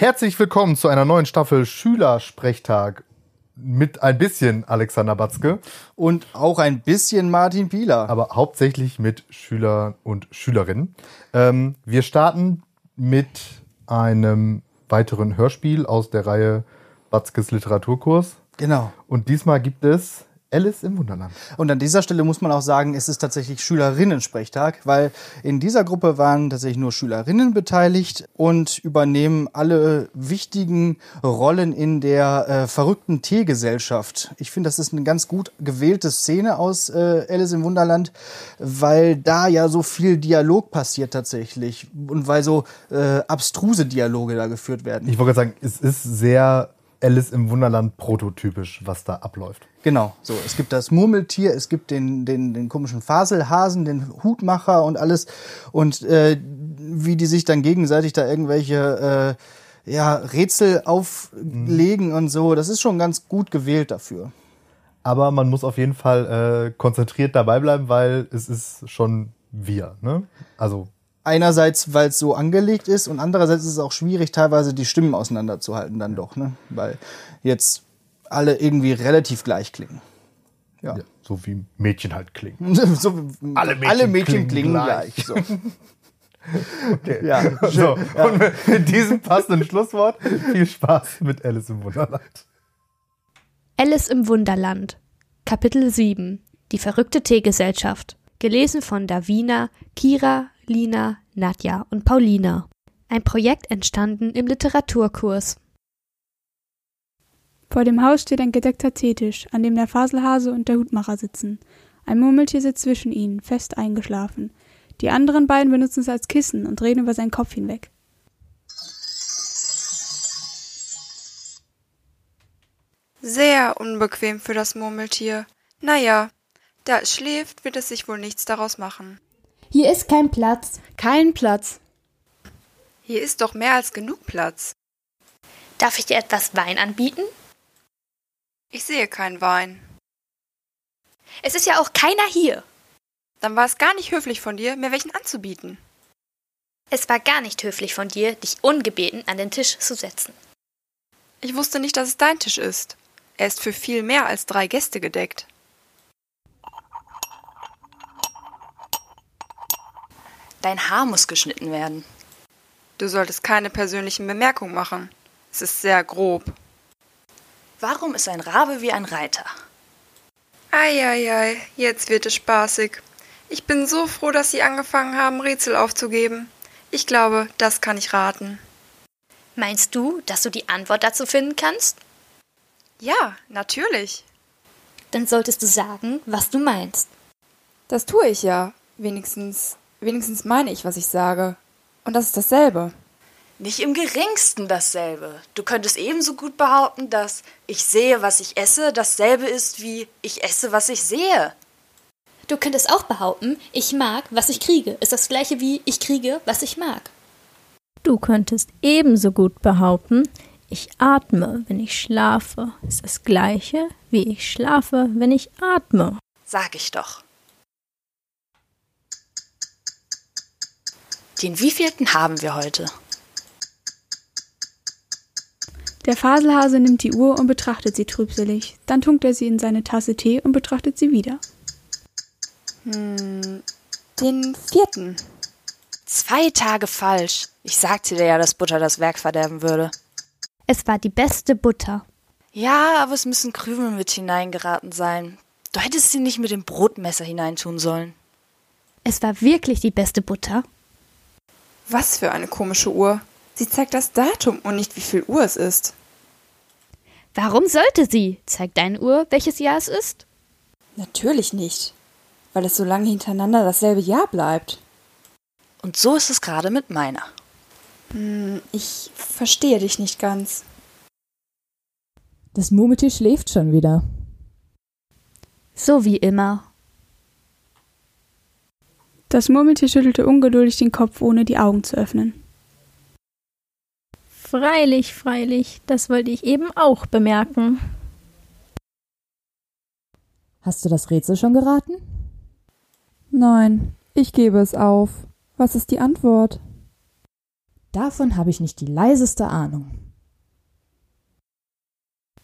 Herzlich willkommen zu einer neuen Staffel Schülersprechtag mit ein bisschen Alexander Batzke, Und auch ein bisschen Martin Pieler. aber hauptsächlich mit Schülern und Schülerinnen. Ähm, wir starten mit einem weiteren Hörspiel aus der Reihe Batzkes Literaturkurs. Genau. Und diesmal gibt es Alice im Wunderland. Und an dieser Stelle muss man auch sagen, es ist tatsächlich Schülerinnen-Sprechtag, weil in dieser Gruppe waren tatsächlich nur Schülerinnen beteiligt und übernehmen alle wichtigen Rollen in der äh, verrückten Teegesellschaft. Ich finde, das ist eine ganz gut gewählte Szene aus äh, Alice im Wunderland, weil da ja so viel Dialog passiert tatsächlich und weil so äh, abstruse Dialoge da geführt werden. Ich wollte gerade sagen, es ist sehr Alice im Wunderland prototypisch, was da abläuft. Genau, so. Es gibt das Murmeltier, es gibt den, den, den komischen Faselhasen, den Hutmacher und alles. Und äh, wie die sich dann gegenseitig da irgendwelche äh, ja, Rätsel auflegen und so, das ist schon ganz gut gewählt dafür. Aber man muss auf jeden Fall äh, konzentriert dabei bleiben, weil es ist schon wir. Ne? Also Einerseits, weil es so angelegt ist und andererseits ist es auch schwierig, teilweise die Stimmen auseinanderzuhalten dann doch, ne? Weil jetzt alle irgendwie relativ gleich klingen. Ja. ja, so wie Mädchen halt klingen. so, Alle Mädchen alle Mädchen klingen klingen, gleich. gleich. so. Okay. Ja, So. Ja. und mit diesem passenden Schlusswort viel Spaß mit Alice im Wunderland. Alice im Wunderland. Kapitel 7. Die verrückte Teegesellschaft. Gelesen von Davina, Kira, Lina, Nadja und Paulina. Ein Projekt entstanden im Literaturkurs. Vor dem Haus steht ein gedeckter Teetisch, an dem der Faselhase und der Hutmacher sitzen. Ein Murmeltier sitzt zwischen ihnen, fest eingeschlafen. Die anderen beiden benutzen es als Kissen und reden über seinen Kopf hinweg. Sehr unbequem für das Murmeltier. Naja, da es schläft, wird es sich wohl nichts daraus machen. Hier ist kein Platz. Kein Platz. Hier ist doch mehr als genug Platz. Darf ich dir etwas Wein anbieten? Ich sehe keinen Wein. Es ist ja auch keiner hier. Dann war es gar nicht höflich von dir, mir welchen anzubieten. Es war gar nicht höflich von dir, dich ungebeten an den Tisch zu setzen. Ich wusste nicht, dass es dein Tisch ist. Er ist für viel mehr als drei Gäste gedeckt. Dein Haar muss geschnitten werden. Du solltest keine persönlichen Bemerkungen machen. Es ist sehr grob. Warum ist ein Rabe wie ein Reiter? Eieiei, jetzt wird es spaßig. Ich bin so froh, dass Sie angefangen haben, Rätsel aufzugeben. Ich glaube, das kann ich raten. Meinst du, dass du die Antwort dazu finden kannst? Ja, natürlich. Dann solltest du sagen, was du meinst. Das tue ich ja. Wenigstens, wenigstens meine ich, was ich sage. Und das ist dasselbe. Nicht im geringsten dasselbe. Du könntest ebenso gut behaupten, dass ich sehe, was ich esse, dasselbe ist wie ich esse, was ich sehe. Du könntest auch behaupten, ich mag, was ich kriege, ist das gleiche wie ich kriege, was ich mag. Du könntest ebenso gut behaupten, ich atme, wenn ich schlafe. Ist das gleiche, wie ich schlafe, wenn ich atme. Sag ich doch. Den wievielten haben wir heute? Der Faselhase nimmt die Uhr und betrachtet sie trübselig. Dann tunkt er sie in seine Tasse Tee und betrachtet sie wieder. Hm, den vierten. Zwei Tage falsch. Ich sagte dir ja, dass Butter das Werk verderben würde. Es war die beste Butter. Ja, aber es müssen Krümel mit hineingeraten sein. Du hättest sie nicht mit dem Brotmesser hineintun sollen. Es war wirklich die beste Butter. Was für eine komische Uhr. Sie zeigt das Datum und nicht, wie viel Uhr es ist. Warum sollte sie? Zeigt deine Uhr, welches Jahr es ist? Natürlich nicht. Weil es so lange hintereinander dasselbe Jahr bleibt. Und so ist es gerade mit meiner. Hm, ich verstehe dich nicht ganz. Das Murmeltier schläft schon wieder. So wie immer. Das Murmeltier schüttelte ungeduldig den Kopf, ohne die Augen zu öffnen. Freilich, freilich, das wollte ich eben auch bemerken. Hast du das Rätsel schon geraten? Nein, ich gebe es auf. Was ist die Antwort? Davon habe ich nicht die leiseste Ahnung.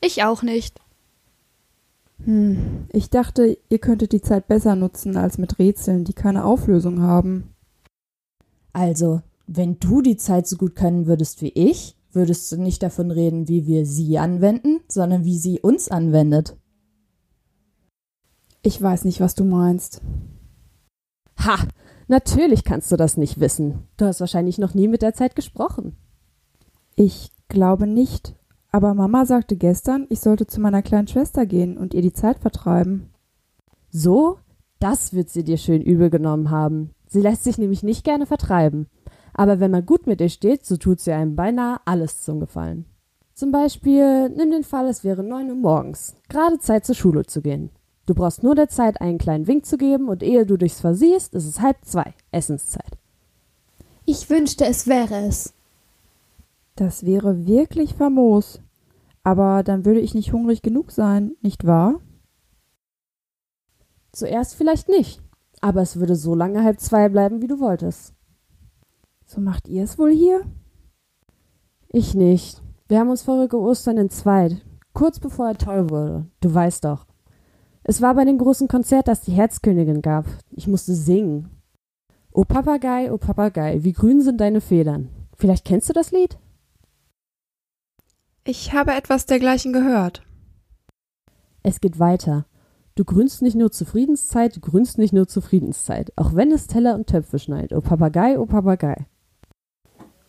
Ich auch nicht. Hm, ich dachte, ihr könntet die Zeit besser nutzen als mit Rätseln, die keine Auflösung haben. Also, wenn du die Zeit so gut können würdest wie ich, würdest du nicht davon reden, wie wir sie anwenden, sondern wie sie uns anwendet. Ich weiß nicht, was du meinst. Ha, natürlich kannst du das nicht wissen. Du hast wahrscheinlich noch nie mit der Zeit gesprochen. Ich glaube nicht, aber Mama sagte gestern, ich sollte zu meiner kleinen Schwester gehen und ihr die Zeit vertreiben. So? Das wird sie dir schön übel genommen haben. Sie lässt sich nämlich nicht gerne vertreiben. Aber wenn man gut mit ihr steht, so tut sie einem beinahe alles zum Gefallen. Zum Beispiel, nimm den Fall, es wäre neun Uhr morgens, gerade Zeit zur Schule zu gehen. Du brauchst nur der Zeit einen kleinen Wink zu geben und ehe du durchs versiehst, ist es halb zwei, Essenszeit. Ich wünschte, es wäre es. Das wäre wirklich famos. Aber dann würde ich nicht hungrig genug sein, nicht wahr? Zuerst vielleicht nicht, aber es würde so lange halb zwei bleiben, wie du wolltest. So macht ihr es wohl hier? Ich nicht. Wir haben uns vorige Ostern entzweit, kurz bevor er toll wurde. Du weißt doch. Es war bei dem großen Konzert, das die Herzkönigin gab. Ich musste singen. O Papagei, o Papagei, wie grün sind deine Federn. Vielleicht kennst du das Lied? Ich habe etwas dergleichen gehört. Es geht weiter. Du grünst nicht nur zur Friedenszeit, du grünst nicht nur zur Friedenszeit, auch wenn es Teller und Töpfe schneit. O Papagei, o Papagei.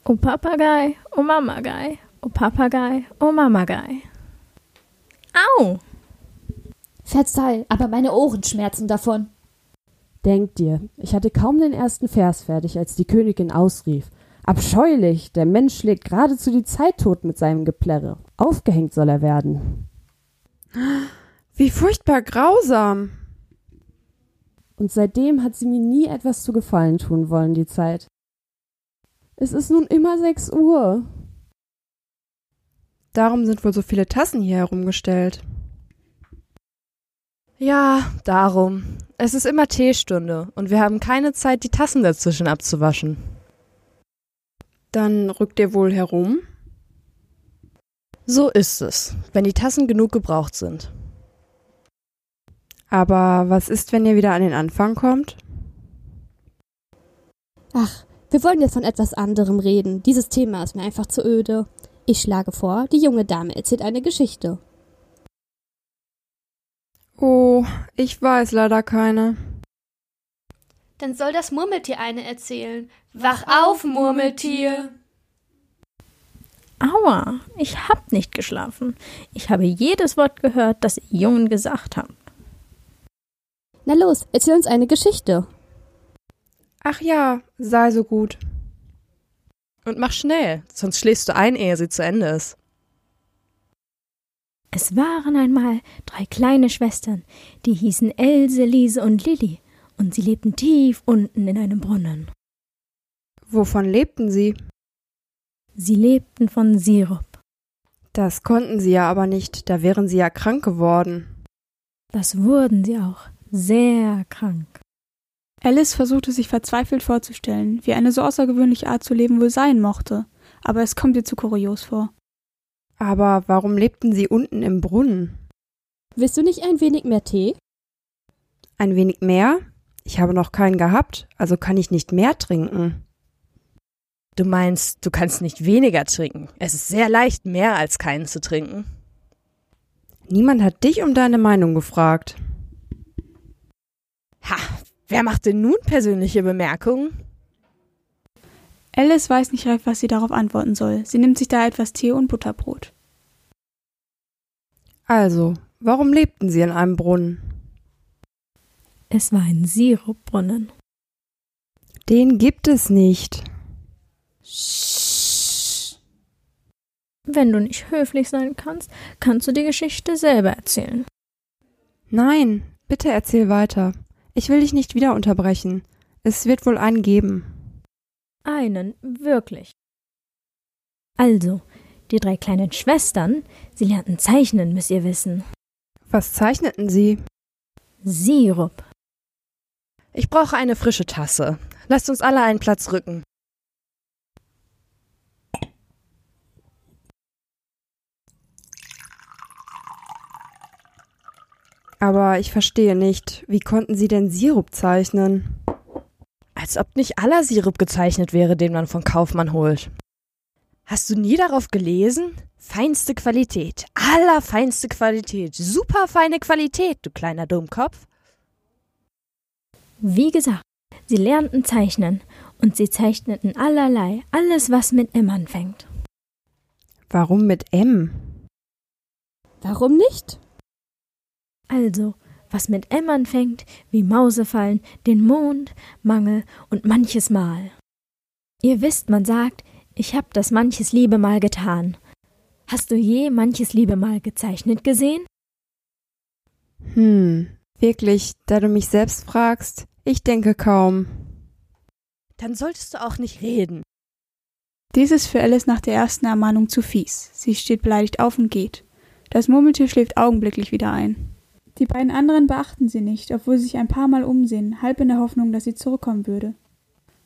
O Papagei, o Mamagei, o Papagei, o Mamagei. Au! Verzeih, aber meine Ohren schmerzen davon. Denk dir, ich hatte kaum den ersten Vers fertig, als die Königin ausrief. Abscheulich! Der Mensch schlägt geradezu die Zeit tot mit seinem Geplärre. Aufgehängt soll er werden. Wie furchtbar grausam. Und seitdem hat sie mir nie etwas zu Gefallen tun wollen, die Zeit. Es ist nun immer sechs Uhr. Darum sind wohl so viele Tassen hier herumgestellt. Ja, darum. Es ist immer Teestunde und wir haben keine Zeit, die Tassen dazwischen abzuwaschen. Dann rückt ihr wohl herum? So ist es, wenn die Tassen genug gebraucht sind. Aber was ist, wenn ihr wieder an den Anfang kommt? Ach, wir wollen jetzt von etwas anderem reden. Dieses Thema ist mir einfach zu öde. Ich schlage vor, die junge Dame erzählt eine Geschichte. Oh, ich weiß leider keine. Dann soll das Murmeltier eine erzählen. Wach auf, Murmeltier! Aua, ich hab nicht geschlafen. Ich habe jedes Wort gehört, das ihr Jungen gesagt habt. Na los, erzähl uns eine Geschichte. Ach ja, sei so gut. Und mach schnell, sonst schläfst du ein, ehe sie zu Ende ist. Es waren einmal drei kleine Schwestern, die hießen Else, Liese und Lilli, und sie lebten tief unten in einem Brunnen. Wovon lebten sie? Sie lebten von Sirup. Das konnten sie ja aber nicht, da wären sie ja krank geworden. Das wurden sie auch, sehr krank. Alice versuchte sich verzweifelt vorzustellen, wie eine so außergewöhnliche Art zu leben wohl sein mochte, aber es kommt ihr zu kurios vor. Aber warum lebten sie unten im Brunnen? Willst du nicht ein wenig mehr Tee? Ein wenig mehr? Ich habe noch keinen gehabt, also kann ich nicht mehr trinken. Du meinst, du kannst nicht weniger trinken. Es ist sehr leicht, mehr als keinen zu trinken. Niemand hat dich um deine Meinung gefragt. Ha, wer macht denn nun persönliche Bemerkungen? Alice weiß nicht recht, was sie darauf antworten soll. Sie nimmt sich da etwas Tee und Butterbrot. Also, warum lebten sie in einem Brunnen? Es war ein Sirupbrunnen. Den gibt es nicht. Wenn du nicht höflich sein kannst, kannst du die Geschichte selber erzählen. Nein, bitte erzähl weiter. Ich will dich nicht wieder unterbrechen. Es wird wohl einen geben. Einen, wirklich. Also, die drei kleinen Schwestern, sie lernten zeichnen, müsst ihr wissen. Was zeichneten sie? Sirup. Ich brauche eine frische Tasse. Lasst uns alle einen Platz rücken. Aber ich verstehe nicht, wie konnten Sie denn Sirup zeichnen? Als ob nicht aller Sirup gezeichnet wäre, den man von Kaufmann holt. Hast du nie darauf gelesen? Feinste Qualität, allerfeinste Qualität, superfeine Qualität, du kleiner Dummkopf. Wie gesagt, sie lernten zeichnen und sie zeichneten allerlei, alles was mit M anfängt. Warum mit M? Warum nicht? Also, was mit M anfängt, wie Mausefallen, den Mond, Mangel und manches Mal. Ihr wisst, man sagt, ich hab das manches Liebe mal getan. Hast du je manches Liebe mal gezeichnet gesehen? Hm, wirklich, da du mich selbst fragst, ich denke kaum. Dann solltest du auch nicht reden. Dies ist für Alice nach der ersten Ermahnung zu fies. Sie steht beleidigt auf und geht. Das Murmeltier schläft augenblicklich wieder ein. Die beiden anderen beachten sie nicht, obwohl sie sich ein paar Mal umsehen, halb in der Hoffnung, dass sie zurückkommen würde.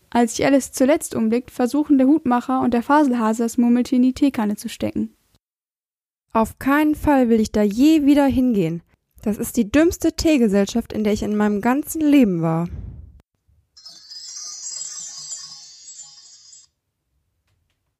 Als sich Alice zuletzt umblickt, versuchen der Hutmacher und der Faselhase das Murmeltier in die Teekanne zu stecken. Auf keinen Fall will ich da je wieder hingehen. Das ist die dümmste Teegesellschaft, in der ich in meinem ganzen Leben war.